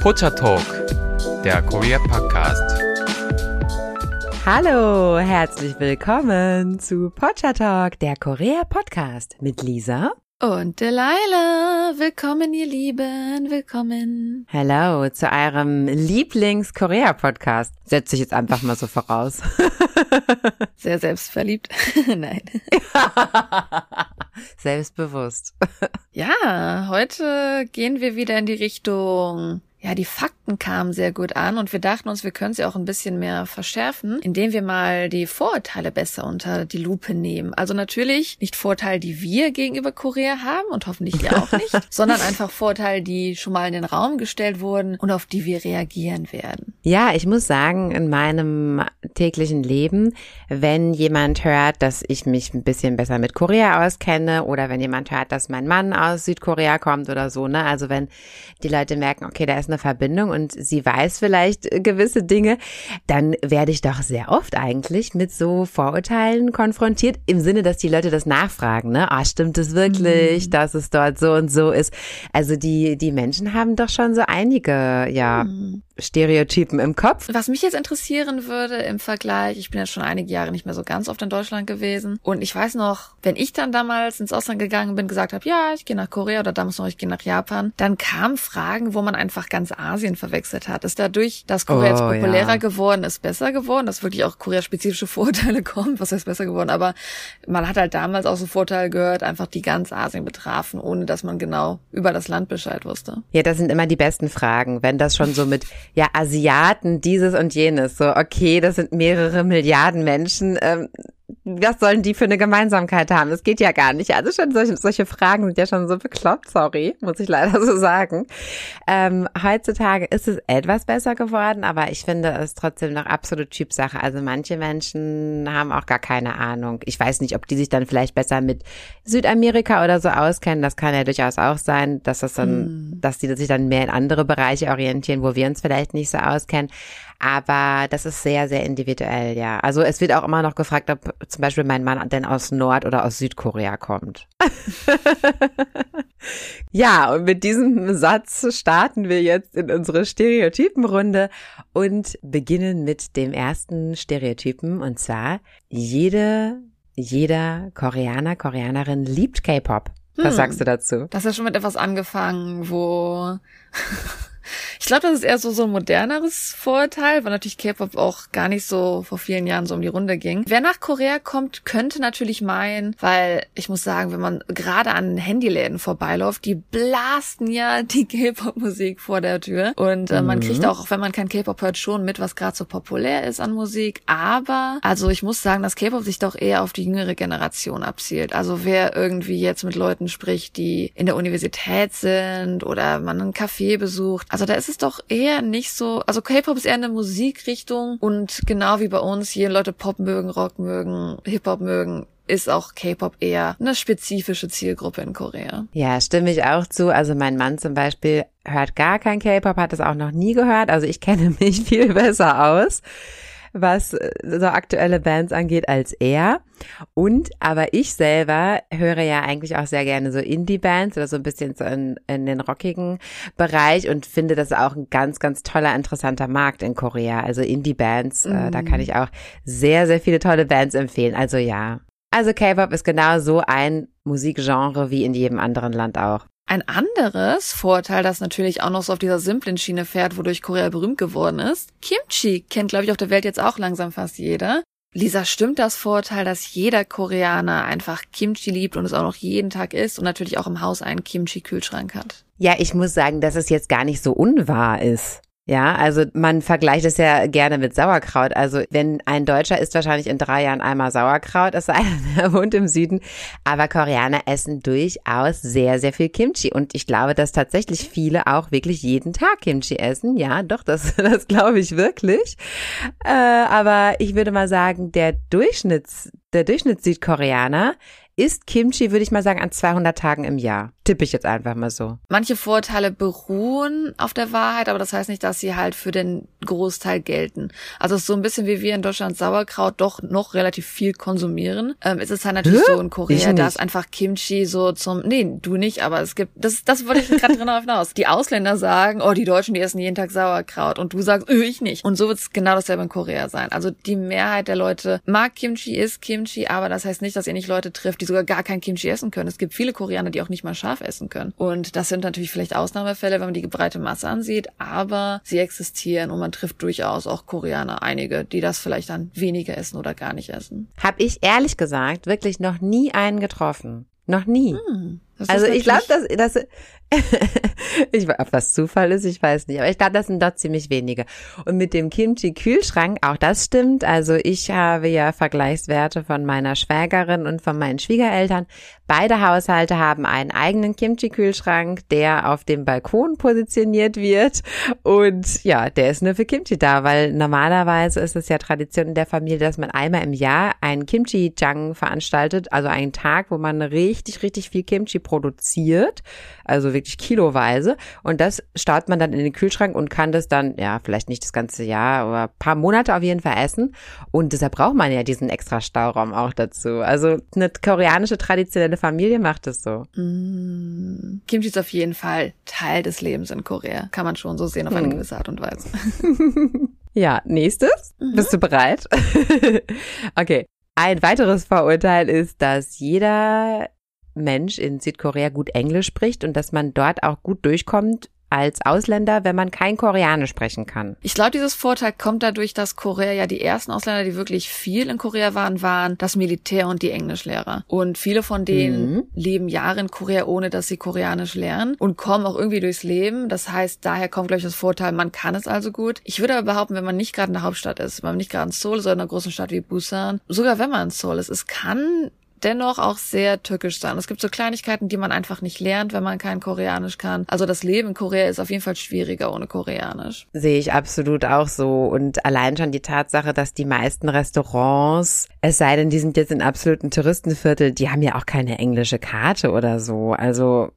Pocha Talk, der Korea Podcast. Hallo, herzlich willkommen zu Pocha Talk, der Korea Podcast mit Lisa und Delilah. Willkommen, ihr Lieben, willkommen. Hallo zu eurem Lieblings-Korea-Podcast. Setze ich jetzt einfach mal so voraus. Sehr selbstverliebt. Nein. Selbstbewusst. Ja, heute gehen wir wieder in die Richtung ja, die Fakten kamen sehr gut an und wir dachten uns, wir können sie auch ein bisschen mehr verschärfen, indem wir mal die Vorurteile besser unter die Lupe nehmen. Also natürlich nicht Vorteile, die wir gegenüber Korea haben und hoffentlich ihr auch nicht, sondern einfach Vorteile, die schon mal in den Raum gestellt wurden und auf die wir reagieren werden. Ja, ich muss sagen, in meinem täglichen Leben, wenn jemand hört, dass ich mich ein bisschen besser mit Korea auskenne oder wenn jemand hört, dass mein Mann aus Südkorea kommt oder so, ne, also wenn die Leute merken, okay, da ist eine Verbindung und sie weiß vielleicht gewisse Dinge, dann werde ich doch sehr oft eigentlich mit so Vorurteilen konfrontiert, im Sinne, dass die Leute das nachfragen, ne? Ah, stimmt es wirklich, mhm. dass es dort so und so ist? Also die, die Menschen haben doch schon so einige, ja, mhm. Stereotypen im Kopf. Was mich jetzt interessieren würde im Vergleich, ich bin ja schon einige Jahre nicht mehr so ganz oft in Deutschland gewesen und ich weiß noch, wenn ich dann damals ins Ausland gegangen bin, gesagt habe, ja, ich gehe nach Korea oder damals noch, ich gehe nach Japan, dann kamen Fragen, wo man einfach ganz Asien verwechselt hat. Ist dadurch, dass Korea oh, jetzt populärer ja. geworden ist, besser geworden, dass wirklich auch Korea-spezifische Vorteile kommen. Was heißt besser geworden? Aber man hat halt damals auch so Vorteile gehört, einfach die ganz Asien betrafen, ohne dass man genau über das Land Bescheid wusste. Ja, das sind immer die besten Fragen. Wenn das schon so mit, ja, Asiaten, dieses und jenes, so, okay, das sind mehrere Milliarden Menschen, ähm, was sollen die für eine Gemeinsamkeit haben? Das geht ja gar nicht. Also schon solche, solche Fragen sind ja schon so bekloppt, sorry, muss ich leider so sagen. Ähm, heutzutage ist es etwas besser geworden, aber ich finde es trotzdem noch absolut Typsache. Also manche Menschen haben auch gar keine Ahnung. Ich weiß nicht, ob die sich dann vielleicht besser mit Südamerika oder so auskennen. Das kann ja durchaus auch sein, dass das dann, hm. dass die sich dann mehr in andere Bereiche orientieren, wo wir uns vielleicht nicht so auskennen. Aber das ist sehr, sehr individuell, ja. Also es wird auch immer noch gefragt, ob zum Beispiel mein Mann denn aus Nord- oder aus Südkorea kommt. ja, und mit diesem Satz starten wir jetzt in unsere Stereotypenrunde und beginnen mit dem ersten Stereotypen und zwar jede, jeder Koreaner, Koreanerin liebt K-Pop. Was hm. sagst du dazu? Das ist ja schon mit etwas angefangen, wo ich glaube, das ist eher so, so ein moderneres Vorurteil, weil natürlich K-Pop auch gar nicht so vor vielen Jahren so um die Runde ging. Wer nach Korea kommt, könnte natürlich meinen, weil ich muss sagen, wenn man gerade an Handyläden vorbeiläuft, die blasten ja die K-Pop-Musik vor der Tür. Und äh, man mhm. kriegt auch, wenn man kein K-Pop hört, schon mit, was gerade so populär ist an Musik. Aber, also ich muss sagen, dass K-Pop sich doch eher auf die jüngere Generation abzielt. Also wer irgendwie jetzt mit Leuten spricht, die in der Universität sind oder man einen Café besucht, also da ist es doch eher nicht so, also K-Pop ist eher eine Musikrichtung und genau wie bei uns, hier Leute Pop mögen, Rock mögen, Hip-Hop mögen, ist auch K-Pop eher eine spezifische Zielgruppe in Korea. Ja, stimme ich auch zu. Also mein Mann zum Beispiel hört gar kein K-Pop, hat es auch noch nie gehört. Also ich kenne mich viel besser aus was äh, so aktuelle Bands angeht, als er. Und aber ich selber höre ja eigentlich auch sehr gerne so Indie-Bands oder so ein bisschen so in, in den rockigen Bereich und finde das auch ein ganz, ganz toller, interessanter Markt in Korea. Also Indie-Bands, mm. äh, da kann mhm. ich auch sehr, sehr viele tolle Bands empfehlen. Also ja. Also K-Pop ist genau so ein Musikgenre wie in jedem anderen Land auch. Ein anderes Vorteil, das natürlich auch noch so auf dieser simplen Schiene fährt, wodurch Korea berühmt geworden ist. Kimchi kennt, glaube ich, auf der Welt jetzt auch langsam fast jeder. Lisa, stimmt das Vorteil, dass jeder Koreaner einfach Kimchi liebt und es auch noch jeden Tag isst und natürlich auch im Haus einen Kimchi-Kühlschrank hat? Ja, ich muss sagen, dass es jetzt gar nicht so unwahr ist. Ja, also man vergleicht es ja gerne mit Sauerkraut. Also wenn ein Deutscher isst wahrscheinlich in drei Jahren einmal Sauerkraut, es sei denn, er wohnt im Süden. Aber Koreaner essen durchaus sehr, sehr viel Kimchi. Und ich glaube, dass tatsächlich viele auch wirklich jeden Tag Kimchi essen. Ja, doch, das, das glaube ich wirklich. Äh, aber ich würde mal sagen, der Durchschnitts, der Durchschnitts Südkoreaner isst Kimchi, würde ich mal sagen, an 200 Tagen im Jahr. Tippe ich jetzt einfach mal so. Manche Vorteile beruhen auf der Wahrheit, aber das heißt nicht, dass sie halt für den Großteil gelten. Also es ist so ein bisschen wie wir in Deutschland Sauerkraut doch noch relativ viel konsumieren. Ähm, ist es halt natürlich Hä? so in Korea, da ist einfach Kimchi so zum, nee, du nicht, aber es gibt, das, das wollte ich gerade drin hinaus. Die Ausländer sagen, oh, die Deutschen, die essen jeden Tag Sauerkraut und du sagst, öh, ich nicht. Und so wird es genau dasselbe in Korea sein. Also die Mehrheit der Leute mag Kimchi, isst Kimchi, aber das heißt nicht, dass ihr nicht Leute trifft, die sogar gar kein Kimchi essen können. Es gibt viele Koreaner, die auch nicht mal essen können. Und das sind natürlich vielleicht Ausnahmefälle, wenn man die breite Masse ansieht, aber sie existieren und man trifft durchaus auch Koreaner, einige, die das vielleicht dann weniger essen oder gar nicht essen. Hab ich ehrlich gesagt wirklich noch nie einen getroffen. Noch nie. Hm, das Also ich glaube, dass, dass ich weiß, ob das Zufall ist, ich weiß nicht, aber ich glaube, das sind dort ziemlich wenige. Und mit dem Kimchi-Kühlschrank, auch das stimmt. Also ich habe ja Vergleichswerte von meiner Schwägerin und von meinen Schwiegereltern. Beide Haushalte haben einen eigenen Kimchi-Kühlschrank, der auf dem Balkon positioniert wird. Und ja, der ist nur für Kimchi da, weil normalerweise ist es ja Tradition in der Familie, dass man einmal im Jahr einen Kimchi-Jang veranstaltet, also einen Tag, wo man richtig, richtig viel Kimchi produziert, also wirklich kiloweise. Und das staut man dann in den Kühlschrank und kann das dann, ja, vielleicht nicht das ganze Jahr, aber ein paar Monate auf jeden Fall essen. Und deshalb braucht man ja diesen extra Stauraum auch dazu. Also eine koreanische traditionelle Familie macht es so. Mm, Kimchi ist auf jeden Fall Teil des Lebens in Korea. Kann man schon so sehen auf eine Hm. gewisse Art und Weise. Ja, nächstes. Mhm. Bist du bereit? okay. Ein weiteres Vorurteil ist, dass jeder Mensch in Südkorea gut Englisch spricht und dass man dort auch gut durchkommt als Ausländer, wenn man kein Koreanisch sprechen kann. Ich glaube, dieses Vorteil kommt dadurch, dass Korea ja die ersten Ausländer, die wirklich viel in Korea waren, waren das Militär und die Englischlehrer. Und viele von denen Mhm. leben Jahre in Korea, ohne dass sie Koreanisch lernen und kommen auch irgendwie durchs Leben. Das heißt, daher kommt, glaube ich, das Vorteil, man kann es also gut. Ich würde aber behaupten, wenn man nicht gerade in der Hauptstadt ist, wenn man nicht gerade in Seoul, sondern in einer großen Stadt wie Busan, sogar wenn man in Seoul ist, es kann dennoch auch sehr türkisch sein. Es gibt so Kleinigkeiten, die man einfach nicht lernt, wenn man kein Koreanisch kann. Also das Leben in Korea ist auf jeden Fall schwieriger ohne Koreanisch. Sehe ich absolut auch so. Und allein schon die Tatsache, dass die meisten Restaurants, es sei denn, die sind jetzt in absoluten Touristenviertel, die haben ja auch keine englische Karte oder so. Also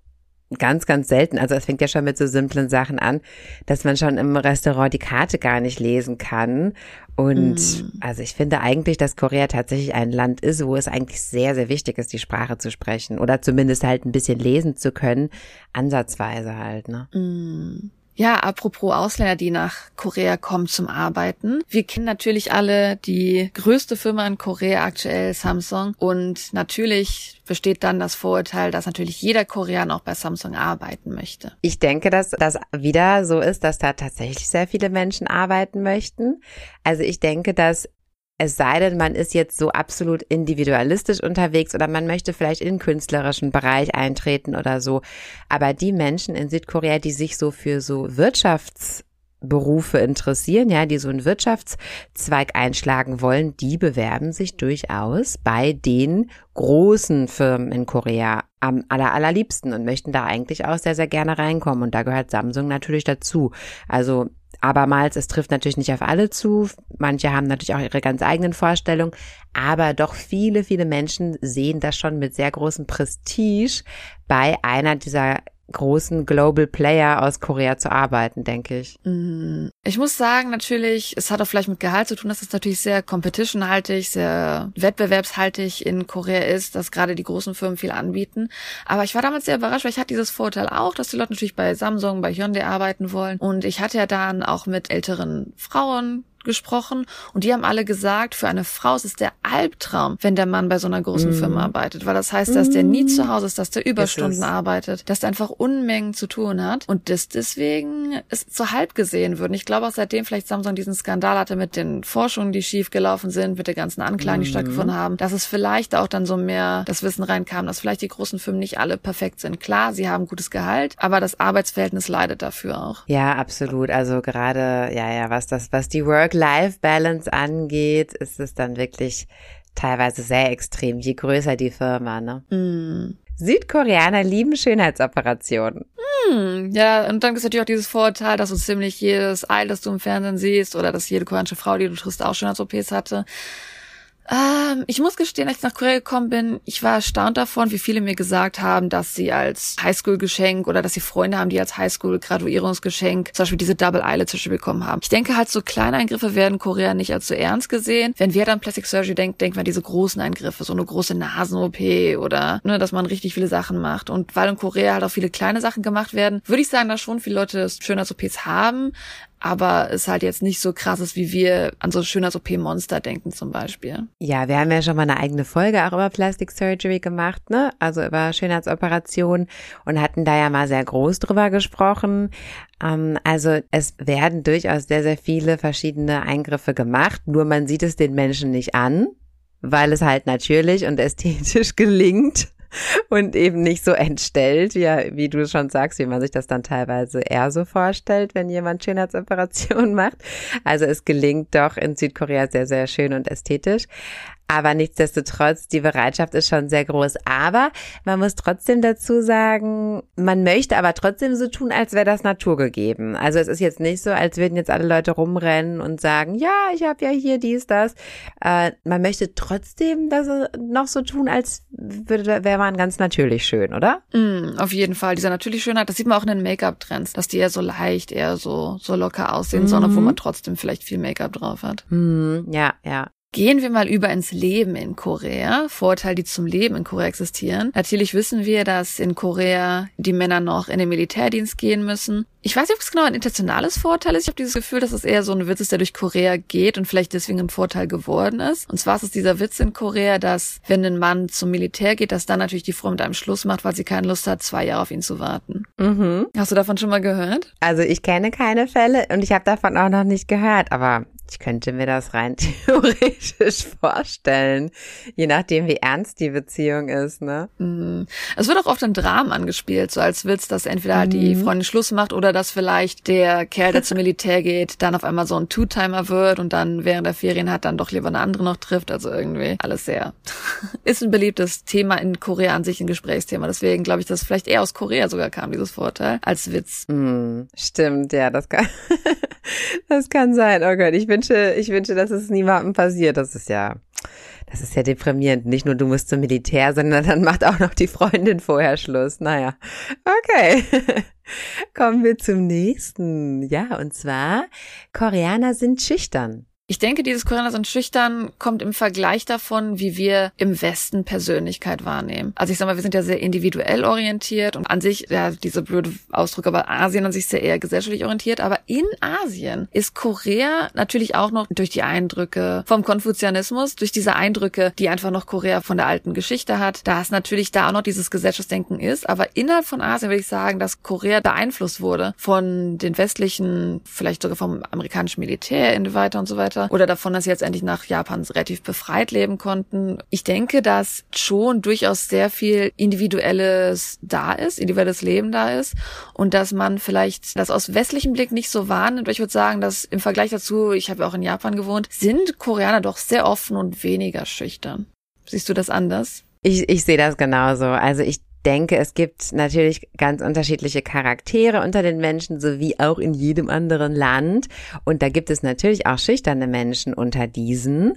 ganz, ganz selten. Also es fängt ja schon mit so simplen Sachen an, dass man schon im Restaurant die Karte gar nicht lesen kann. Und Mm. also ich finde eigentlich, dass Korea tatsächlich ein Land ist, wo es eigentlich sehr, sehr wichtig ist, die Sprache zu sprechen oder zumindest halt ein bisschen lesen zu können, ansatzweise halt, ne? Mm. Ja, apropos Ausländer, die nach Korea kommen zum Arbeiten. Wir kennen natürlich alle die größte Firma in Korea aktuell, Samsung. Und natürlich besteht dann das Vorurteil, dass natürlich jeder Koreaner auch bei Samsung arbeiten möchte. Ich denke, dass das wieder so ist, dass da tatsächlich sehr viele Menschen arbeiten möchten. Also ich denke, dass es sei denn, man ist jetzt so absolut individualistisch unterwegs oder man möchte vielleicht in den künstlerischen Bereich eintreten oder so. Aber die Menschen in Südkorea, die sich so für so Wirtschaftsberufe interessieren, ja, die so einen Wirtschaftszweig einschlagen wollen, die bewerben sich durchaus bei den großen Firmen in Korea am aller, allerliebsten und möchten da eigentlich auch sehr, sehr gerne reinkommen. Und da gehört Samsung natürlich dazu. Also abermals, es trifft natürlich nicht auf alle zu. Manche haben natürlich auch ihre ganz eigenen Vorstellungen. Aber doch viele, viele Menschen sehen das schon mit sehr großem Prestige bei einer dieser großen Global Player aus Korea zu arbeiten, denke ich. Mm, Ich muss sagen, natürlich, es hat auch vielleicht mit Gehalt zu tun, dass es natürlich sehr competitionhaltig, sehr wettbewerbshaltig in Korea ist, dass gerade die großen Firmen viel anbieten. Aber ich war damals sehr überrascht, weil ich hatte dieses Vorteil auch, dass die Leute natürlich bei Samsung, bei Hyundai arbeiten wollen. Und ich hatte ja dann auch mit älteren Frauen gesprochen und die haben alle gesagt, für eine Frau ist es der Albtraum, wenn der Mann bei so einer großen Mm. Firma arbeitet, weil das heißt, dass der nie zu Hause ist, dass der Überstunden es. arbeitet, dass der einfach Unmengen zu tun hat und das deswegen ist so halb gesehen wird. Und ich glaube auch seitdem vielleicht Samsung diesen Skandal hatte mit den Forschungen, die schief gelaufen sind, mit den ganzen Anklagen, die Mhm. stattgefunden haben, dass es vielleicht auch dann so mehr das Wissen reinkam, dass vielleicht die großen Firmen nicht alle perfekt sind. Klar, sie haben gutes Gehalt, aber das Arbeitsverhältnis leidet dafür auch. Ja, absolut. Also gerade, ja, ja, was das, was die Work-Life-Balance angeht, ist es dann wirklich teilweise sehr extrem, je größer die Firma, ne? Mm. Südkoreaner lieben Schönheitsoperationen. Hm, ja, und dann gibt es natürlich auch dieses Vorurteil, dass du ziemlich jedes Ei, das du im Fernsehen siehst, oder dass jede koreanische Frau, die du triffst, auch Schönheits-OPs hatte. Ähm, ich muss gestehen, als ich nach Korea gekommen bin, ich war erstaunt davon, wie viele mir gesagt haben, dass sie als Highschool-Geschenk oder dass sie Freunde haben, die als Highschool-Graduierungsgeschenk zum Beispiel diese Double Eyelid bekommen haben. Ich denke halt, so kleine Eingriffe werden Korea nicht als so ernst gesehen. Wenn wir dann Plastic Surgery denken, denken wir diese großen Eingriffe, so eine große Nasen-OP oder ne, dass man richtig viele Sachen macht. Und weil in Korea halt auch viele kleine Sachen gemacht werden, würde ich sagen, dass schon viele Leute Schönheits-OPs haben, aber es halt jetzt nicht so krass ist, wie wir an so schöner OP-Monster denken zum Beispiel. Ja, wir haben ja schon mal eine eigene Folge auch über Plastic Surgery gemacht, ne? Also über Schönheitsoperationen und hatten da ja mal sehr groß drüber gesprochen. Ähm, also es werden durchaus sehr, sehr viele verschiedene Eingriffe gemacht, nur man sieht es den Menschen nicht an, weil es halt natürlich und ästhetisch gelingt und eben nicht so entstellt, ja, wie du schon sagst, wie man sich das dann teilweise eher so vorstellt, wenn jemand Schönheitsoperationen macht. Also es gelingt doch in Südkorea sehr, sehr schön und ästhetisch. Aber nichtsdestotrotz, die Bereitschaft ist schon sehr groß. Aber man muss trotzdem dazu sagen, man möchte aber trotzdem so tun, als wäre das naturgegeben. Also es ist jetzt nicht so, als würden jetzt alle Leute rumrennen und sagen, ja, ich habe ja hier dies, das. Äh, man möchte trotzdem das noch so tun, als wäre man ganz natürlich schön, oder? Mm, auf jeden Fall. Dieser natürlich Schönheit, das sieht man auch in den Make-up-Trends, dass die eher so leicht, eher so, so locker aussehen, mhm. sondern wo man trotzdem vielleicht viel Make-up drauf hat. Mhm, ja, ja. Gehen wir mal über ins Leben in Korea. Vorteile, die zum Leben in Korea existieren. Natürlich wissen wir, dass in Korea die Männer noch in den Militärdienst gehen müssen. Ich weiß nicht, ob es genau ein internationales Vorteil ist. Ich habe dieses Gefühl, dass es eher so ein Witz ist, der durch Korea geht und vielleicht deswegen ein Vorteil geworden ist. Und zwar ist es dieser Witz in Korea, dass wenn ein Mann zum Militär geht, dass dann natürlich die Frau mit einem Schluss macht, weil sie keine Lust hat, zwei Jahre auf ihn zu warten. Mhm. Hast du davon schon mal gehört? Also ich kenne keine Fälle und ich habe davon auch noch nicht gehört, aber ich könnte mir das rein theoretisch vorstellen, je nachdem, wie ernst die Beziehung ist, ne? Mhm. Es wird auch oft in Dramen angespielt, so als Witz, dass entweder halt die mhm. Freundin Schluss macht oder dass vielleicht der Kerl, der zum Militär geht, dann auf einmal so ein Two-Timer wird und dann während der Ferien hat, dann doch lieber eine andere noch trifft. Also irgendwie alles sehr. ist ein beliebtes Thema in Korea an sich, ein Gesprächsthema. Deswegen glaube ich, dass vielleicht eher aus Korea sogar kam, dieses Vorteil, als Witz. Mhm. Stimmt, ja, das kann, das kann sein. Oh Gott, ich bin wünsche, ich wünsche, dass es niemandem passiert. Das ist ja, das ist ja deprimierend. Nicht nur du musst zum Militär, sondern dann macht auch noch die Freundin vorher Schluss. Naja, okay. Kommen wir zum nächsten. Ja, und zwar, Koreaner sind schüchtern. Ich denke, dieses Koreaner sind schüchtern kommt im Vergleich davon, wie wir im Westen Persönlichkeit wahrnehmen. Also ich sag mal, wir sind ja sehr individuell orientiert und an sich, ja, diese blöde Ausdruck, aber Asien an sich ja eher gesellschaftlich orientiert. Aber in Asien ist Korea natürlich auch noch durch die Eindrücke vom Konfuzianismus, durch diese Eindrücke, die einfach noch Korea von der alten Geschichte hat, da es natürlich da auch noch dieses Gesellschaftsdenken ist. Aber innerhalb von Asien würde ich sagen, dass Korea beeinflusst wurde von den westlichen, vielleicht sogar vom amerikanischen Militär und weiter und so weiter weiter oder davon, dass sie jetzt endlich nach Japan relativ befreit leben konnten. Ich denke, dass schon durchaus sehr viel individuelles da ist, individuelles Leben da ist und dass man vielleicht das aus westlichem Blick nicht so wahrnimmt. Ich würde sagen, dass im Vergleich dazu, ich habe ja auch in Japan gewohnt, sind Koreaner doch sehr offen und weniger schüchtern. Siehst du das anders? Ich, ich sehe das genauso. Also ich denke, es gibt natürlich ganz unterschiedliche Charaktere unter den Menschen, so wie auch in jedem anderen Land. Und da gibt es natürlich auch schüchterne Menschen unter diesen.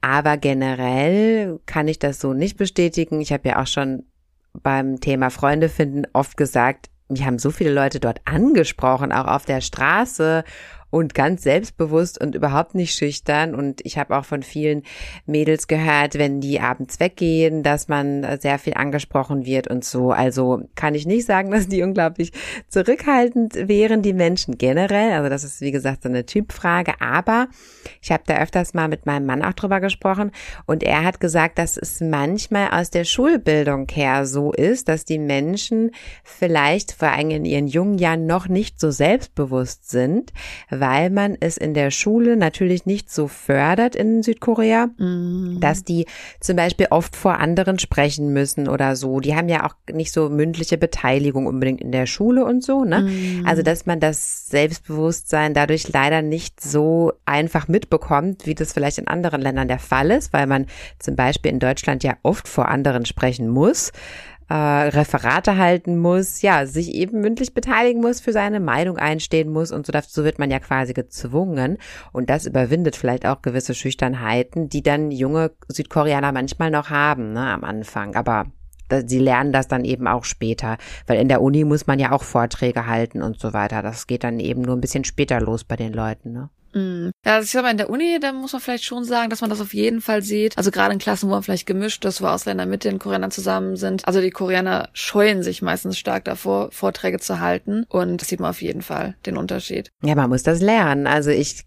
Aber generell kann ich das so nicht bestätigen. Ich habe ja auch schon beim Thema Freunde finden oft gesagt, mich haben so viele Leute dort angesprochen, auch auf der Straße und ganz selbstbewusst und überhaupt nicht schüchtern. Und ich habe auch von vielen Mädels gehört, wenn die abends weggehen, dass man sehr viel angesprochen wird und so. Also kann ich nicht sagen, dass die unglaublich zurückhaltend wären, die Menschen generell. Also das ist, wie gesagt, so eine Typfrage. Aber ich habe da öfters mal mit meinem Mann auch drüber gesprochen und er hat gesagt, dass es manchmal aus der Schulbildung her so ist, dass die Menschen vielleicht vor allem in ihren jungen Jahren noch nicht so selbstbewusst sind, weil man es in der Schule natürlich nicht so fördert in Südkorea, mhm. dass die zum Beispiel oft vor anderen sprechen müssen oder so. Die haben ja auch nicht so mündliche Beteiligung unbedingt in der Schule und so, ne? Mhm. Also, dass man das Selbstbewusstsein dadurch leider nicht so einfach mitbekommt, wie das vielleicht in anderen Ländern der Fall ist, weil man zum Beispiel in Deutschland ja oft vor anderen sprechen muss äh, Referate halten muss, ja, sich eben mündlich beteiligen muss, für seine Meinung einstehen muss und so, so wird man ja quasi gezwungen und das überwindet vielleicht auch gewisse Schüchternheiten, die dann junge Südkoreaner manchmal noch haben, ne, am Anfang, aber sie lernen das dann eben auch später, weil in der Uni muss man ja auch Vorträge halten und so weiter. Das geht dann eben nur ein bisschen später los bei den Leuten, ne? Mm. Ja, also ich sag mal, in der Uni, da muss man vielleicht schon sagen, dass man das auf jeden Fall sieht. Also gerade in Klassen, wo man vielleicht gemischt ist, wo Ausländer mit den Koreanern zusammen sind. Also die Koreaner scheuen sich meistens stark davor, Vorträge zu halten. Und das sieht man auf jeden Fall, den Unterschied. Ja, man muss das lernen. Also ich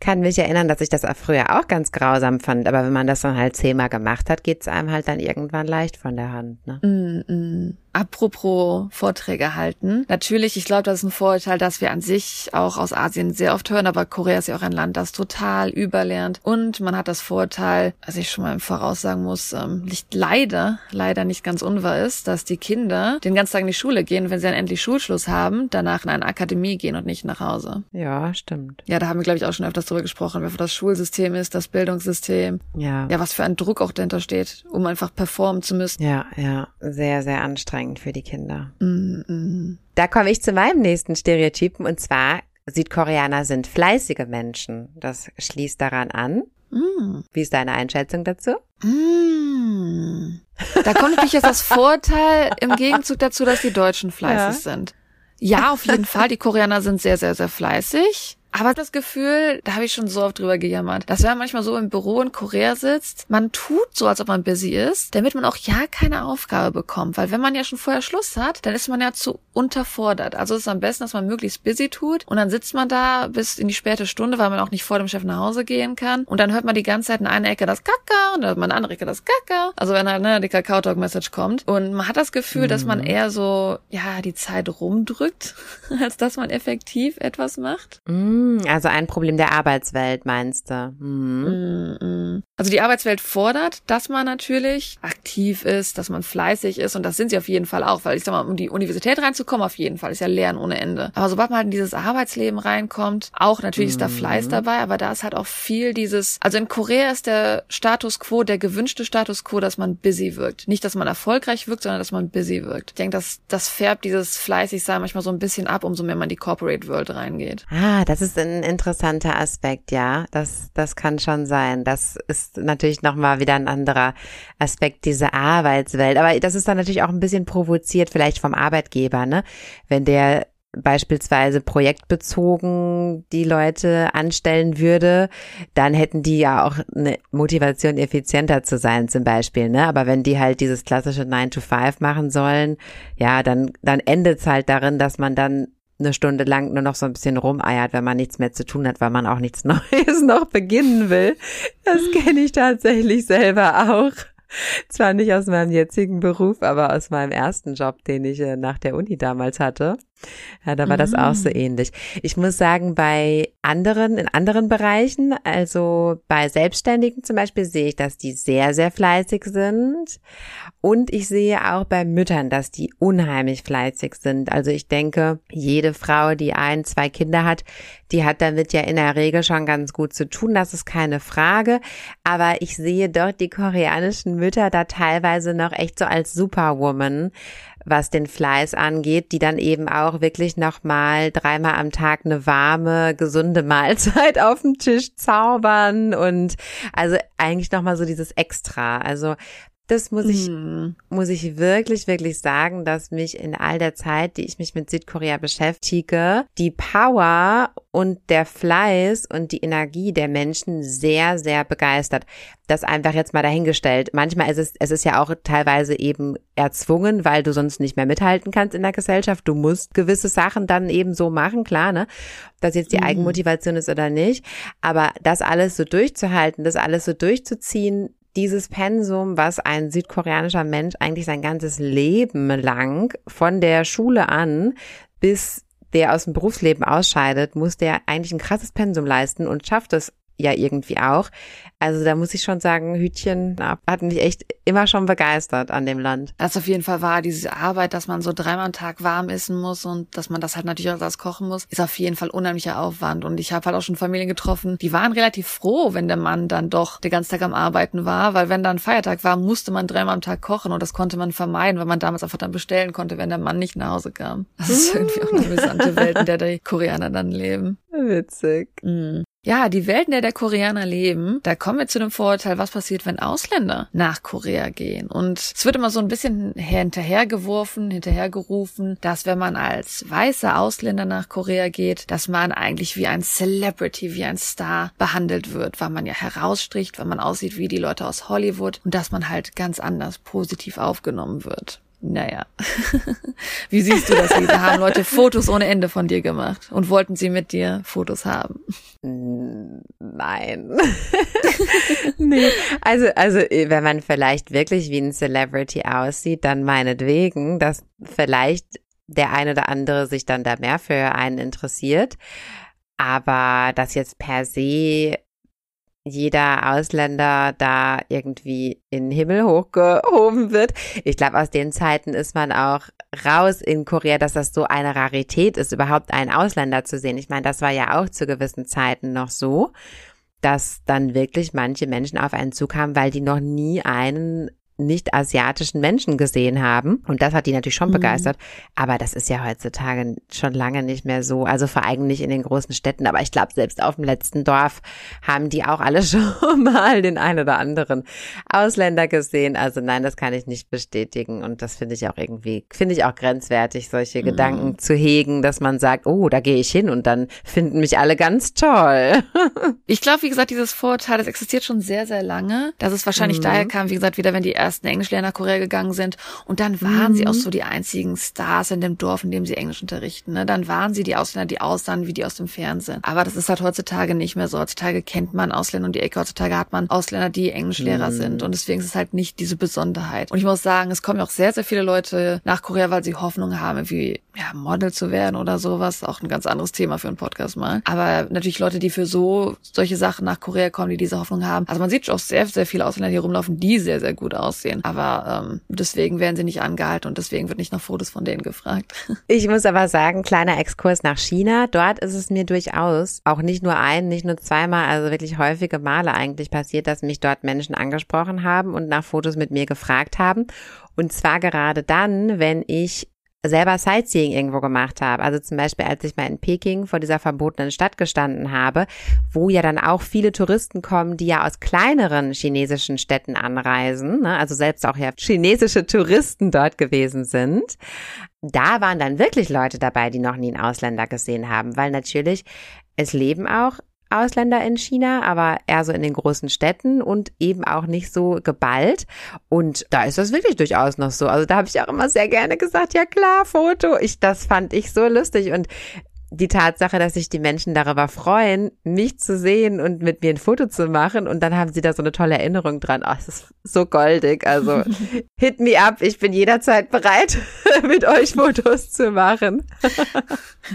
kann mich erinnern, dass ich das früher auch ganz grausam fand. Aber wenn man das dann halt zehnmal gemacht hat, geht's einem halt dann irgendwann leicht von der Hand. Ne? Mm -mm. Apropos Vorträge halten. Natürlich, ich glaube, das ist ein Vorurteil, dass wir an sich auch aus Asien sehr oft hören, aber Korea ist ja auch ein Land, das total überlernt. Und man hat das Vorurteil, was ich schon mal im Voraus sagen muss, ähm, nicht leider, leider nicht ganz unwahr ist, dass die Kinder den ganzen Tag in die Schule gehen, wenn sie dann endlich Schulschluss haben, danach in eine Akademie gehen und nicht nach Hause. Ja, stimmt. Ja, da haben wir, glaube ich, auch schon öfters drüber gesprochen, wie das Schulsystem ist, das Bildungssystem. Ja. Ja, was für ein Druck auch dahinter steht, um einfach performen zu müssen. Ja, ja, sehr, sehr anstrengend für die Kinder. Mm -mm. Da komme ich zu meinem nächsten Stereotypen und zwar Südkoreaner sind fleißige Menschen. Das schließt daran an. Mm. Wie ist deine Einschätzung dazu? Mm. Da kommt natürlich jetzt das Vorteil im Gegenzug dazu, dass die Deutschen fleißig Ja. sind. Ja, auf jeden Fall. Die Koreaner sind sehr, sehr, sehr fleißig. Aber das Gefühl, da habe ich schon so oft drüber gejammert, dass wenn man manchmal so im Büro in Korea sitzt, man tut so, als ob man busy ist, damit man auch ja keine Aufgabe bekommt. Weil wenn man ja schon vorher Schluss hat, dann ist man ja zu unterfordert. Also es ist am besten, dass man möglichst busy tut und dann sitzt man da bis in die späte Stunde, weil man auch nicht vor dem Chef nach Hause gehen kann. Und dann hört man die ganze Zeit in einer Ecke das Kaka und dann hört man in der anderen Ecke das Kaka. Also wenn halt ne, die Kakao-Talk-Message kommt. Und man hat das Gefühl, dass man eher so, ja, die Zeit rumdrückt, als dass man effektiv etwas macht. Mm, also ein Problem der Arbeitswelt, meinst du? Mm, Also die Arbeitswelt fordert, dass man natürlich aktiv ist, dass man fleißig ist und das sind sie auf jeden Fall auch, weil ich sag mal, um die Universität reinzukommen, auf jeden Fall ist ja Lernen ohne Ende. Aber sobald man halt in dieses Arbeitsleben reinkommt, auch natürlich ist da Fleiß dabei, aber da ist halt auch viel dieses, also in Korea ist der Status quo, der gewünschte Status quo, dass man busy wirkt. Nicht, dass man erfolgreich wirkt, sondern dass man busy wirkt. Ich denke, das, das färbt dieses fleißig sein manchmal so ein bisschen ab, umso mehr man in die Corporate World reingeht. Ah, das ist ein interessanter Aspekt, ja. Das, das kann schon sein. Das ist natürlich nochmal wieder ein anderer Aspekt dieser Arbeitswelt. Aber das ist dann natürlich auch ein bisschen provoziert, vielleicht vom Arbeitgeber, ne? Wenn der beispielsweise projektbezogen die Leute anstellen würde, dann hätten die ja auch eine Motivation, effizienter zu sein zum Beispiel, ne? Aber wenn die halt dieses klassische 9 to 5 machen sollen, ja, dann, dann endet es halt darin, dass man dann eine Stunde lang nur noch so ein bisschen rumeiert, wenn man nichts mehr zu tun hat, weil man auch nichts Neues noch beginnen will. Das kenne ich tatsächlich selber auch. Zwar nicht aus meinem jetzigen Beruf, aber aus meinem ersten Job, den ich äh, nach der Uni damals hatte. Ja, da war das auch so ähnlich. Ich muss sagen, bei anderen, in anderen Bereichen, also bei Selbstständigen zum Beispiel, sehe ich, dass die sehr, sehr fleißig sind. Und ich sehe auch bei Müttern, dass die unheimlich fleißig sind. Also ich denke, jede Frau, die ein, zwei Kinder hat, die hat damit ja in der Regel schon ganz gut zu tun. Das ist keine Frage. Aber ich sehe dort die koreanischen Mütter da teilweise noch echt so als Superwoman was den Fleiß angeht, die dann eben auch wirklich nochmal dreimal am Tag eine warme, gesunde Mahlzeit auf dem Tisch zaubern und also eigentlich nochmal so dieses Extra. Also das muss ich, Mm. muss ich wirklich, wirklich sagen, dass mich in all der Zeit, die ich mich mit Südkorea beschäftige, die Power und der Fleiß und die Energie der Menschen sehr, sehr begeistert. Das einfach jetzt mal dahingestellt. Manchmal ist es, es ist ja auch teilweise eben erzwungen, weil du sonst nicht mehr mithalten kannst in der Gesellschaft. Du musst gewisse Sachen dann eben so machen, klar, ne? Ob das jetzt die Mhm. Eigenmotivation ist oder nicht. Aber das alles so durchzuhalten, das alles so durchzuziehen, dieses Pensum, was ein südkoreanischer Mensch eigentlich sein ganzes Leben lang von der Schule an bis der aus dem Berufsleben ausscheidet, muss der eigentlich ein krasses Pensum leisten und schafft es ja irgendwie auch. Also da muss ich schon sagen, Hütchen hat mich echt immer schon begeistert an dem Land. Das auf jeden Fall war diese Arbeit, dass man so dreimal am Tag warm essen muss und dass man das halt natürlich auch als kochen muss, ist auf jeden Fall unheimlicher Aufwand. Und ich habe halt auch schon Familien getroffen, die waren relativ froh, wenn der Mann dann doch den ganzen Tag am Arbeiten war, weil wenn dann Feiertag war, musste man dreimal am Tag kochen und das konnte man vermeiden, weil man damals einfach dann bestellen konnte, wenn der Mann nicht nach Hause kam. Das ist irgendwie auch eine amüsante Welt, in der die Koreaner dann leben. Witzig. Mhm. Ja, die Welt, in der der Koreaner leben, da kommen wir zu dem Vorurteil, was passiert, wenn Ausländer nach Korea gehen. Und es wird immer so ein bisschen hinterhergeworfen, hinterhergerufen, dass wenn man als weißer Ausländer nach Korea geht, dass man eigentlich wie ein Celebrity, wie ein Star behandelt wird, weil man ja herausstricht, weil man aussieht wie die Leute aus Hollywood und dass man halt ganz anders positiv aufgenommen wird. Naja. Wie siehst du das, Lisa? Haben Leute Fotos ohne Ende von dir gemacht und wollten sie mit dir Fotos haben? Nein. nee. Also, also, wenn man vielleicht wirklich wie ein Celebrity aussieht, dann meinetwegen, dass vielleicht der eine oder andere sich dann da mehr für einen interessiert. Aber dass jetzt per se jeder Ausländer da irgendwie in den Himmel hochgehoben wird. Ich glaube, aus den Zeiten ist man auch raus in Korea, dass das so eine Rarität ist, überhaupt einen Ausländer zu sehen. Ich meine, das war ja auch zu gewissen Zeiten noch so, dass dann wirklich manche Menschen auf einen zukamen, weil die noch nie einen nicht asiatischen Menschen gesehen haben. Und das hat die natürlich schon mhm. begeistert. Aber das ist ja heutzutage schon lange nicht mehr so. Also vor allem nicht in den großen Städten. Aber ich glaube, selbst auf dem letzten Dorf haben die auch alle schon mal den einen oder anderen Ausländer gesehen. Also nein, das kann ich nicht bestätigen. Und das finde ich auch irgendwie, finde ich auch grenzwertig, solche mhm. Gedanken zu hegen, dass man sagt, oh, da gehe ich hin und dann finden mich alle ganz toll. ich glaube, wie gesagt, dieses Vorurteil, das existiert schon sehr, sehr lange. Dass es wahrscheinlich mhm. daher kam, wie gesagt, wieder wenn die ersten Englischlehrer nach Korea gegangen sind. Und dann waren mhm. sie auch so die einzigen Stars in dem Dorf, in dem sie Englisch unterrichten. Ne? Dann waren sie die Ausländer, die aussahen wie die aus dem Fernsehen. Aber das ist halt heutzutage nicht mehr so. Heutzutage kennt man Ausländer und die Ecke. Heutzutage hat man Ausländer, die Englischlehrer mhm. sind. Und deswegen ist es halt nicht diese Besonderheit. Und ich muss sagen, es kommen auch sehr, sehr viele Leute nach Korea, weil sie Hoffnung haben, wie ja, Model zu werden oder sowas. Auch ein ganz anderes Thema für einen Podcast mal. Aber natürlich Leute, die für so solche Sachen nach Korea kommen, die diese Hoffnung haben. Also man sieht auch sehr, sehr viele Ausländer hier rumlaufen, die sehr, sehr gut aussehen aussehen. Aber ähm, deswegen werden sie nicht angehalten und deswegen wird nicht nach Fotos von denen gefragt. Ich muss aber sagen, kleiner Exkurs nach China. Dort ist es mir durchaus auch nicht nur ein, nicht nur zweimal, also wirklich häufige Male eigentlich passiert, dass mich dort Menschen angesprochen haben und nach Fotos mit mir gefragt haben. Und zwar gerade dann, wenn ich selber Sightseeing irgendwo gemacht habe. Also zum Beispiel, als ich mal in Peking vor dieser verbotenen Stadt gestanden habe, wo ja dann auch viele Touristen kommen, die ja aus kleineren chinesischen Städten anreisen, ne? also selbst auch ja chinesische Touristen dort gewesen sind. Da waren dann wirklich Leute dabei, die noch nie einen Ausländer gesehen haben, weil natürlich es leben auch Ausländer in China, aber eher so in den großen Städten und eben auch nicht so geballt. Und da ist das wirklich durchaus noch so. Also da habe ich auch immer sehr gerne gesagt, ja klar, Foto. Ich, das fand ich so lustig. Und die Tatsache, dass sich die Menschen darüber freuen, mich zu sehen und mit mir ein Foto zu machen und dann haben sie da so eine tolle Erinnerung dran. Ach, das ist so goldig. Also hit me up. Ich bin jederzeit bereit, mit euch Fotos zu machen.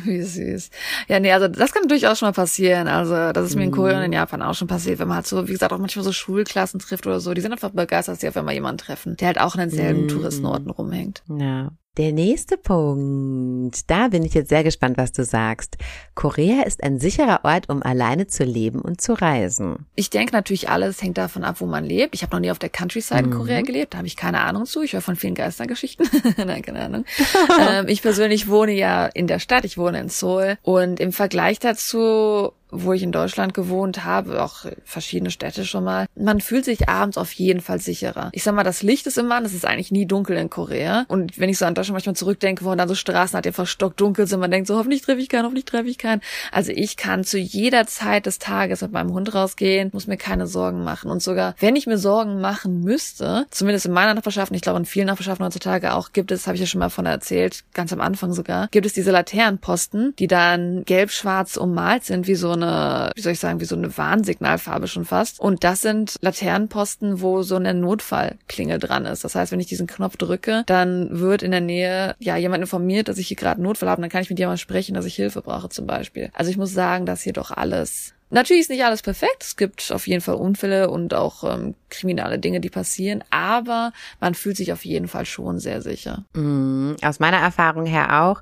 Wie süß. Ja, nee, also das kann durchaus schon mal passieren. Also das ist mir in Korea und in Japan auch schon passiert, wenn man halt so, wie gesagt, auch manchmal so Schulklassen trifft oder so. Die sind einfach begeistert, dass sie auf einmal jemanden treffen, der halt auch in denselben mm. Touristenorten rumhängt. Ja. Der nächste Punkt. Da bin ich jetzt sehr gespannt, was du sagst. Korea ist ein sicherer Ort, um alleine zu leben und zu reisen. Ich denke natürlich, alles hängt davon ab, wo man lebt. Ich habe noch nie auf der Countryside in Korea mhm. gelebt. Da habe ich keine Ahnung zu. Ich höre von vielen Geistergeschichten. Nein, keine Ahnung. ähm, ich persönlich wohne ja in der Stadt. Ich wohne in Seoul. Und im Vergleich dazu wo ich in Deutschland gewohnt habe, auch verschiedene Städte schon mal, man fühlt sich abends auf jeden Fall sicherer. Ich sag mal, das Licht ist immer an, es ist eigentlich nie dunkel in Korea. Und wenn ich so an Deutschland manchmal zurückdenke, wo dann so Straßen hat, die verstockt dunkel sind, man denkt so, hoffentlich treffe ich keinen, hoffentlich treffe ich keinen. Also ich kann zu jeder Zeit des Tages mit meinem Hund rausgehen, muss mir keine Sorgen machen. Und sogar, wenn ich mir Sorgen machen müsste, zumindest in meiner Nachbarschaft, ich glaube in vielen Nachbarschaften heutzutage auch, gibt es, habe ich ja schon mal von erzählt, ganz am Anfang sogar, gibt es diese Laternenposten, die dann gelb-schwarz ummalt sind, wie so eine, wie soll ich sagen, wie so eine Warnsignalfarbe schon fast. Und das sind Laternenposten, wo so eine Notfallklingel dran ist. Das heißt, wenn ich diesen Knopf drücke, dann wird in der Nähe ja jemand informiert, dass ich hier gerade Notfall habe. Dann kann ich mit jemandem sprechen, dass ich Hilfe brauche zum Beispiel. Also ich muss sagen, dass hier doch alles Natürlich ist nicht alles perfekt. Es gibt auf jeden Fall Unfälle und auch ähm, kriminelle Dinge, die passieren, aber man fühlt sich auf jeden Fall schon sehr sicher. Mm, aus meiner Erfahrung her auch.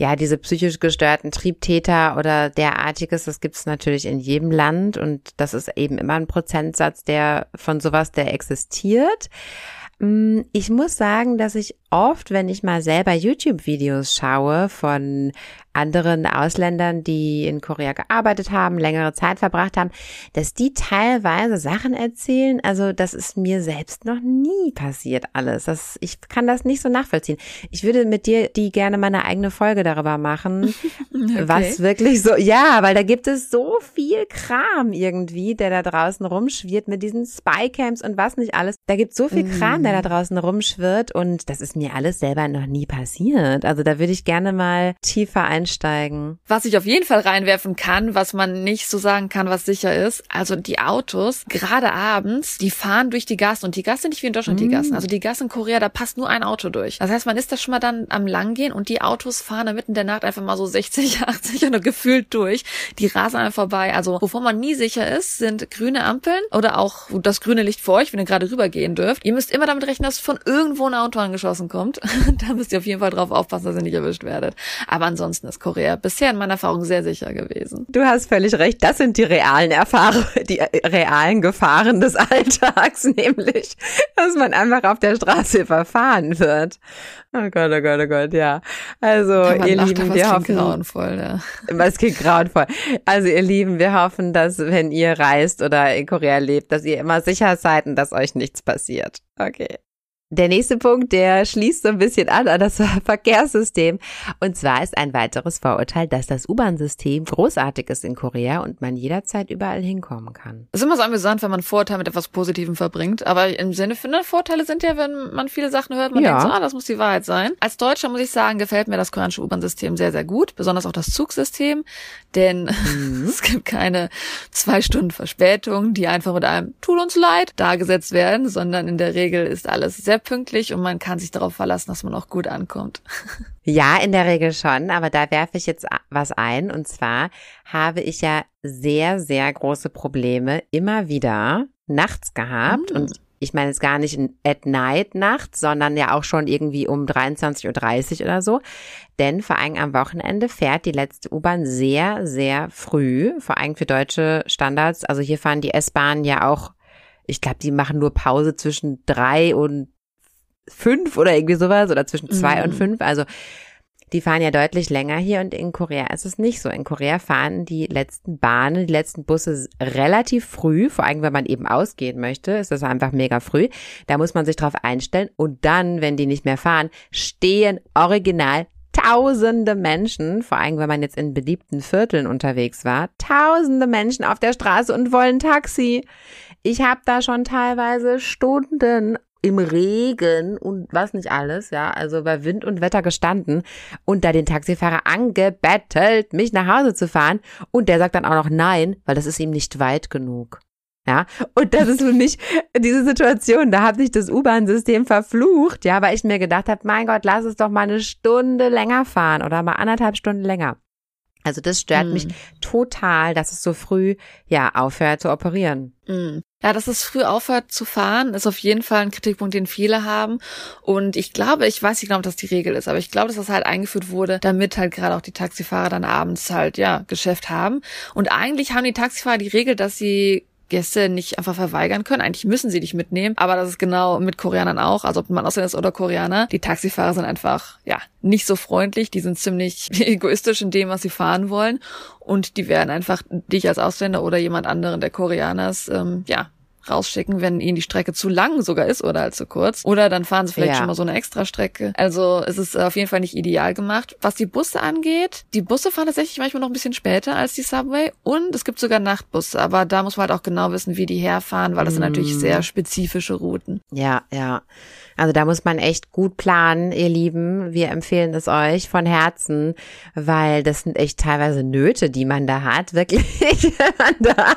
Ja, diese psychisch gestörten Triebtäter oder derartiges, das gibt es natürlich in jedem Land und das ist eben immer ein Prozentsatz, der von sowas, der existiert. Mm, ich muss sagen, dass ich oft, wenn ich mal selber YouTube-Videos schaue von anderen Ausländern, die in Korea gearbeitet haben, längere Zeit verbracht haben, dass die teilweise Sachen erzählen. Also das ist mir selbst noch nie passiert alles. Das, ich kann das nicht so nachvollziehen. Ich würde mit dir die gerne meine eigene Folge darüber machen, okay. was wirklich so, ja, weil da gibt es so viel Kram irgendwie, der da draußen rumschwirrt mit diesen Spycams und was nicht alles. Da gibt es so viel Kram, der da draußen rumschwirrt und das ist mir alles selber noch nie passiert. Also da würde ich gerne mal tiefer ein einsteigen. Was ich auf jeden Fall reinwerfen kann, was man nicht so sagen kann, was sicher ist, also die Autos, gerade abends, die fahren durch die Gassen und die Gassen nicht wie in Deutschland mm. die Gassen. Also die Gassen in Korea, da passt nur ein Auto durch. Das heißt, man ist da schon mal dann am Langgehen und die Autos fahren da mitten der Nacht einfach mal so 60, 80 oder gefühlt durch. Die rasen einfach vorbei. Also wovon man nie sicher ist, sind grüne Ampeln oder auch das grüne Licht vor euch, wenn ihr gerade rübergehen dürft. Ihr müsst immer damit rechnen, dass von irgendwo ein Auto angeschossen kommt. da müsst ihr auf jeden Fall drauf aufpassen, dass ihr nicht erwischt werdet. Aber ansonsten ist Korea bisher in meiner Erfahrung sehr sicher gewesen. Du hast völlig recht. Das sind die realen Erfahrungen, die realen Gefahren des Alltags, nämlich, dass man einfach auf der Straße überfahren wird. Oh Gott, oh Gott, oh Gott, ja. Also, ihr lacht, Lieben, wir hoffen. grauenvoll, ja. Was klingt grauenvoll. Also, ihr Lieben, wir hoffen, dass, wenn ihr reist oder in Korea lebt, dass ihr immer sicher seid und dass euch nichts passiert. Okay. Der nächste Punkt, der schließt so ein bisschen an an das Verkehrssystem. Und zwar ist ein weiteres Vorurteil, dass das U-Bahn-System großartig ist in Korea und man jederzeit überall hinkommen kann. Es ist immer so amüsant, wenn man Vorurteile mit etwas Positivem verbringt. Aber im Sinne von ne, Vorteile sind ja, wenn man viele Sachen hört, man ja. denkt so, ah, das muss die Wahrheit sein. Als Deutscher muss ich sagen, gefällt mir das koreanische U-Bahn-System sehr, sehr gut. Besonders auch das Zugsystem. Denn mhm. es gibt keine zwei Stunden Verspätung, die einfach mit einem Tut uns leid dargesetzt werden, sondern in der Regel ist alles sehr pünktlich und man kann sich darauf verlassen, dass man auch gut ankommt. Ja, in der Regel schon, aber da werfe ich jetzt was ein. Und zwar habe ich ja sehr, sehr große Probleme immer wieder nachts gehabt. Mhm. Und ich meine jetzt gar nicht at night nachts, sondern ja auch schon irgendwie um 23.30 Uhr oder so. Denn vor allem am Wochenende fährt die letzte U-Bahn sehr, sehr früh, vor allem für deutsche Standards. Also hier fahren die S-Bahnen ja auch, ich glaube, die machen nur Pause zwischen drei und fünf oder irgendwie sowas oder zwischen zwei mhm. und fünf. Also die fahren ja deutlich länger hier und in Korea ist es nicht so. In Korea fahren die letzten Bahnen, die letzten Busse relativ früh, vor allem wenn man eben ausgehen möchte, ist das einfach mega früh. Da muss man sich drauf einstellen und dann, wenn die nicht mehr fahren, stehen original tausende Menschen, vor allem wenn man jetzt in beliebten Vierteln unterwegs war, tausende Menschen auf der Straße und wollen Taxi. Ich habe da schon teilweise Stunden im Regen und was nicht alles, ja, also bei Wind und Wetter gestanden und da den Taxifahrer angebettelt, mich nach Hause zu fahren und der sagt dann auch noch nein, weil das ist ihm nicht weit genug. Ja, und das ist für mich diese Situation, da hat sich das U-Bahn-System verflucht, ja, weil ich mir gedacht habe, mein Gott, lass es doch mal eine Stunde länger fahren oder mal anderthalb Stunden länger. Also das stört mm. mich total, dass es so früh ja aufhört zu operieren. Mm. Ja, dass es früh aufhört zu fahren, ist auf jeden Fall ein Kritikpunkt, den viele haben. Und ich glaube, ich weiß nicht genau, ob das die Regel ist, aber ich glaube, dass das halt eingeführt wurde, damit halt gerade auch die Taxifahrer dann abends halt, ja, Geschäft haben. Und eigentlich haben die Taxifahrer die Regel, dass sie Gäste nicht einfach verweigern können. Eigentlich müssen sie dich mitnehmen, aber das ist genau mit Koreanern auch, also ob man Ausländer ist oder Koreaner. Die Taxifahrer sind einfach, ja, nicht so freundlich, die sind ziemlich egoistisch in dem, was sie fahren wollen und die werden einfach dich als Ausländer oder jemand anderen der Koreaners, ähm, ja, rausschicken, wenn ihnen die Strecke zu lang sogar ist oder halt zu kurz. Oder dann fahren sie vielleicht ja. schon mal so eine Extrastrecke. Also es ist auf jeden Fall nicht ideal gemacht. Was die Busse angeht, die Busse fahren tatsächlich manchmal noch ein bisschen später als die Subway und es gibt sogar Nachtbusse, aber da muss man halt auch genau wissen, wie die herfahren, weil das mm. sind natürlich mm. sehr spezifische Routen. Ja, ja. Also da muss man echt gut planen, ihr Lieben. Wir empfehlen es euch von Herzen, weil das sind echt teilweise Nöte, die man da hat. Wirklich, wenn man da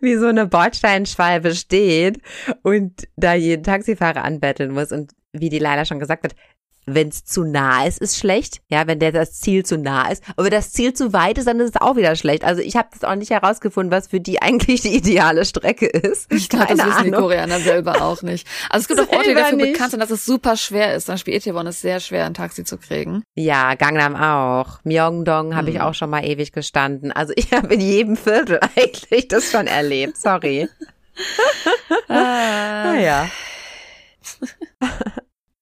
wie so eine Bordsteinschwalbe steht und da jeden Taxifahrer anbetteln muss. Und wie die Leila schon gesagt hat, wenn es zu nah ist, ist schlecht. Ja, wenn der das Ziel zu nah ist. Aber wenn das Ziel zu weit ist, dann ist es auch wieder schlecht. Also ich habe das auch nicht herausgefunden, was für die eigentlich die ideale Strecke ist. Ich glaube, das wissen Ahnung. die Koreaner selber auch nicht. Also es gibt auch Orte, die dafür nicht. bekannt sind, dass es super schwer ist. Zum Beispiel Itaewon ist sehr schwer, ein Taxi zu kriegen. Ja, Gangnam auch. Myeongdong habe hm. ich auch schon mal ewig gestanden. Also ich habe in jedem Viertel eigentlich das schon erlebt. Sorry. ah. Naja.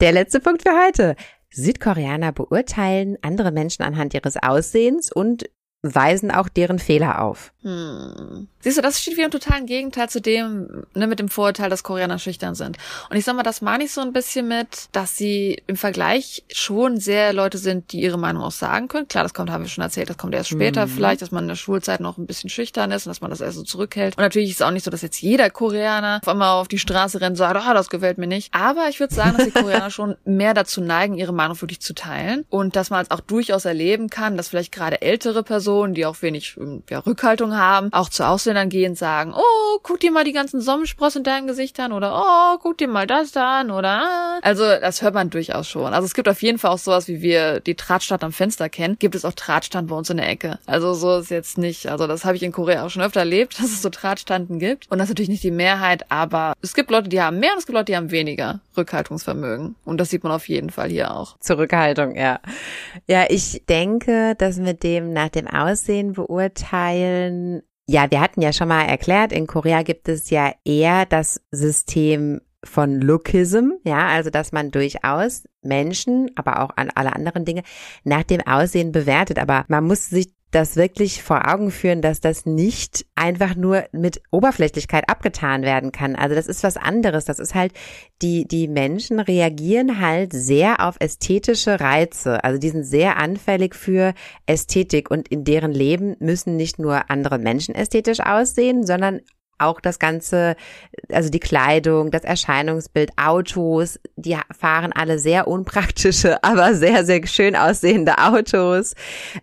Der letzte Punkt für heute. Südkoreaner beurteilen andere Menschen anhand ihres Aussehens und weisen auch deren Fehler auf. Hm. Siehst du, das steht wie im totalen Gegenteil zu dem, ne, mit dem Vorurteil, dass Koreaner schüchtern sind. Und ich sag mal, das meine ich so ein bisschen mit, dass sie im Vergleich schon sehr Leute sind, die ihre Meinung auch sagen können. Klar, das kommt, haben wir schon erzählt, das kommt erst später mhm. vielleicht, dass man in der Schulzeit noch ein bisschen schüchtern ist und dass man das erst so zurückhält. Und natürlich ist es auch nicht so, dass jetzt jeder Koreaner auf einmal auf die Straße rennt und sagt, ah, das gefällt mir nicht. Aber ich würde sagen, dass die Koreaner schon mehr dazu neigen, ihre Meinung wirklich zu teilen. Und dass man es auch durchaus erleben kann, dass vielleicht gerade ältere Personen, die auch wenig ja, Rückhaltung haben, auch zu Ausländern gehen sagen, oh, guck dir mal die ganzen Sonnensprossen in deinem Gesicht an oder oh, guck dir mal das da an oder ah. also das hört man durchaus schon. Also es gibt auf jeden Fall auch sowas, wie wir die Drahtstand am Fenster kennen, gibt es auch Drahtstand bei uns in der Ecke. Also so ist jetzt nicht, also das habe ich in Korea auch schon öfter erlebt, dass es so Drahtstanden gibt und das ist natürlich nicht die Mehrheit, aber es gibt Leute, die haben mehr und es gibt Leute, die haben weniger Rückhaltungsvermögen und das sieht man auf jeden Fall hier auch. Zurückhaltung, ja. Ja, ich denke, dass mit dem nach dem Aussehen beurteilen ja, wir hatten ja schon mal erklärt, in Korea gibt es ja eher das System von Lookism, ja, also dass man durchaus Menschen, aber auch an alle anderen Dinge nach dem Aussehen bewertet. Aber man muss sich das wirklich vor Augen führen, dass das nicht einfach nur mit Oberflächlichkeit abgetan werden kann. Also das ist was anderes. Das ist halt, die, die Menschen reagieren halt sehr auf ästhetische Reize. Also die sind sehr anfällig für Ästhetik und in deren Leben müssen nicht nur andere Menschen ästhetisch aussehen, sondern auch das ganze, also die Kleidung, das Erscheinungsbild, Autos, die fahren alle sehr unpraktische, aber sehr, sehr schön aussehende Autos.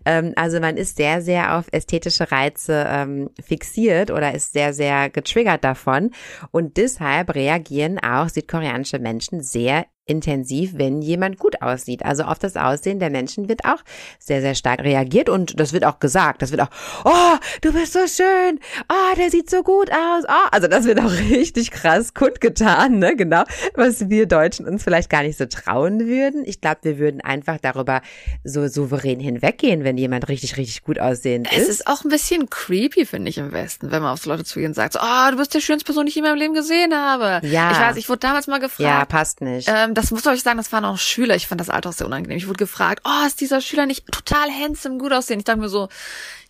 Ähm, also man ist sehr, sehr auf ästhetische Reize ähm, fixiert oder ist sehr, sehr getriggert davon. Und deshalb reagieren auch südkoreanische Menschen sehr intensiv, wenn jemand gut aussieht. Also auf das Aussehen der Menschen wird auch sehr, sehr stark reagiert und das wird auch gesagt. Das wird auch, oh, du bist so schön, oh, der sieht so gut aus, oh. Also das wird auch richtig krass kundgetan, ne, genau, was wir Deutschen uns vielleicht gar nicht so trauen würden. Ich glaube, wir würden einfach darüber so souverän hinweggehen, wenn jemand richtig, richtig gut aussehend ist. Es ist auch ein bisschen creepy, finde ich, im Westen, wenn man auf so Leute zugehen und sagt, so, oh, du bist die schönste Person, die ich in meinem Leben gesehen habe. Ja. Ich weiß, ich wurde damals mal gefragt. Ja, passt nicht. Ähm, das muss ich sagen, das waren auch Schüler. Ich fand das Alter auch sehr unangenehm. Ich wurde gefragt, oh, ist dieser Schüler nicht total handsome, gut aussehen? Ich dachte mir so,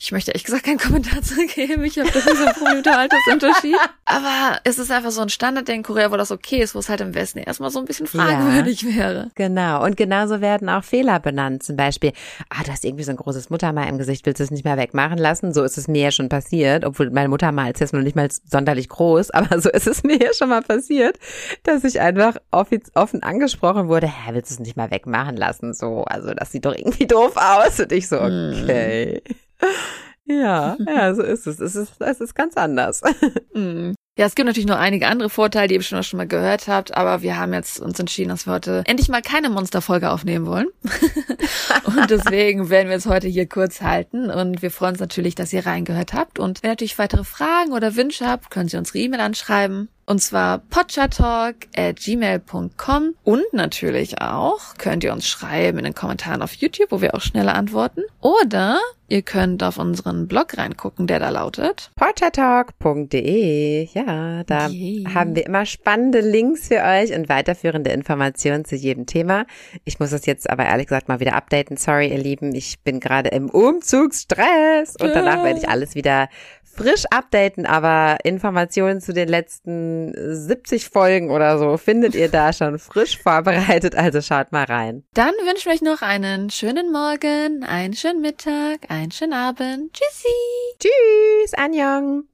ich möchte ehrlich gesagt keinen Kommentar zu geben. Ich habe das nicht so ein Problem dem Altersunterschied. Aber es ist einfach so ein Standard in Korea, wo das okay ist, wo es halt im Westen erstmal so ein bisschen fragwürdig ja, wäre. Genau. Und genauso werden auch Fehler benannt. Zum Beispiel, ah, du hast irgendwie so ein großes Muttermal im Gesicht, willst du es nicht mehr wegmachen lassen? So ist es mir ja schon passiert, obwohl mein Muttermal ist jetzt noch nicht mal sonderlich groß, aber so ist es mir ja schon mal passiert, dass ich einfach offen angesprochen wurde, hä, willst du es nicht mal wegmachen lassen? So, also das sieht doch irgendwie doof aus. Und ich so, hm. okay. Hm. Ja, ja, so ist es. Es ist, es ist ganz anders. Mhm. Ja, es gibt natürlich noch einige andere Vorteile, die ihr bestimmt auch schon mal gehört habt, aber wir haben jetzt uns entschieden, dass wir heute endlich mal keine Monsterfolge aufnehmen wollen. und deswegen werden wir es heute hier kurz halten und wir freuen uns natürlich, dass ihr reingehört habt und wenn ihr natürlich weitere Fragen oder Wünsche habt, können Sie unsere E-Mail anschreiben und zwar potchatalk at gmail.com und natürlich auch könnt ihr uns schreiben in den Kommentaren auf YouTube, wo wir auch schneller antworten. Oder ihr könnt auf unseren Blog reingucken, der da lautet potchatalk.de. Ja, da yeah. haben wir immer spannende Links für euch und weiterführende Informationen zu jedem Thema. Ich muss das jetzt aber ehrlich gesagt mal wieder updaten. Sorry, ihr Lieben, ich bin gerade im Umzugsstress und danach werde ich alles wieder frisch updaten, aber Informationen zu den letzten 70 Folgen oder so findet ihr da schon frisch vorbereitet, also schaut mal rein. Dann wünschen wir euch noch einen schönen Morgen, einen schönen Mittag, einen schönen Abend. Tschüssi. Tschüss, Anjong.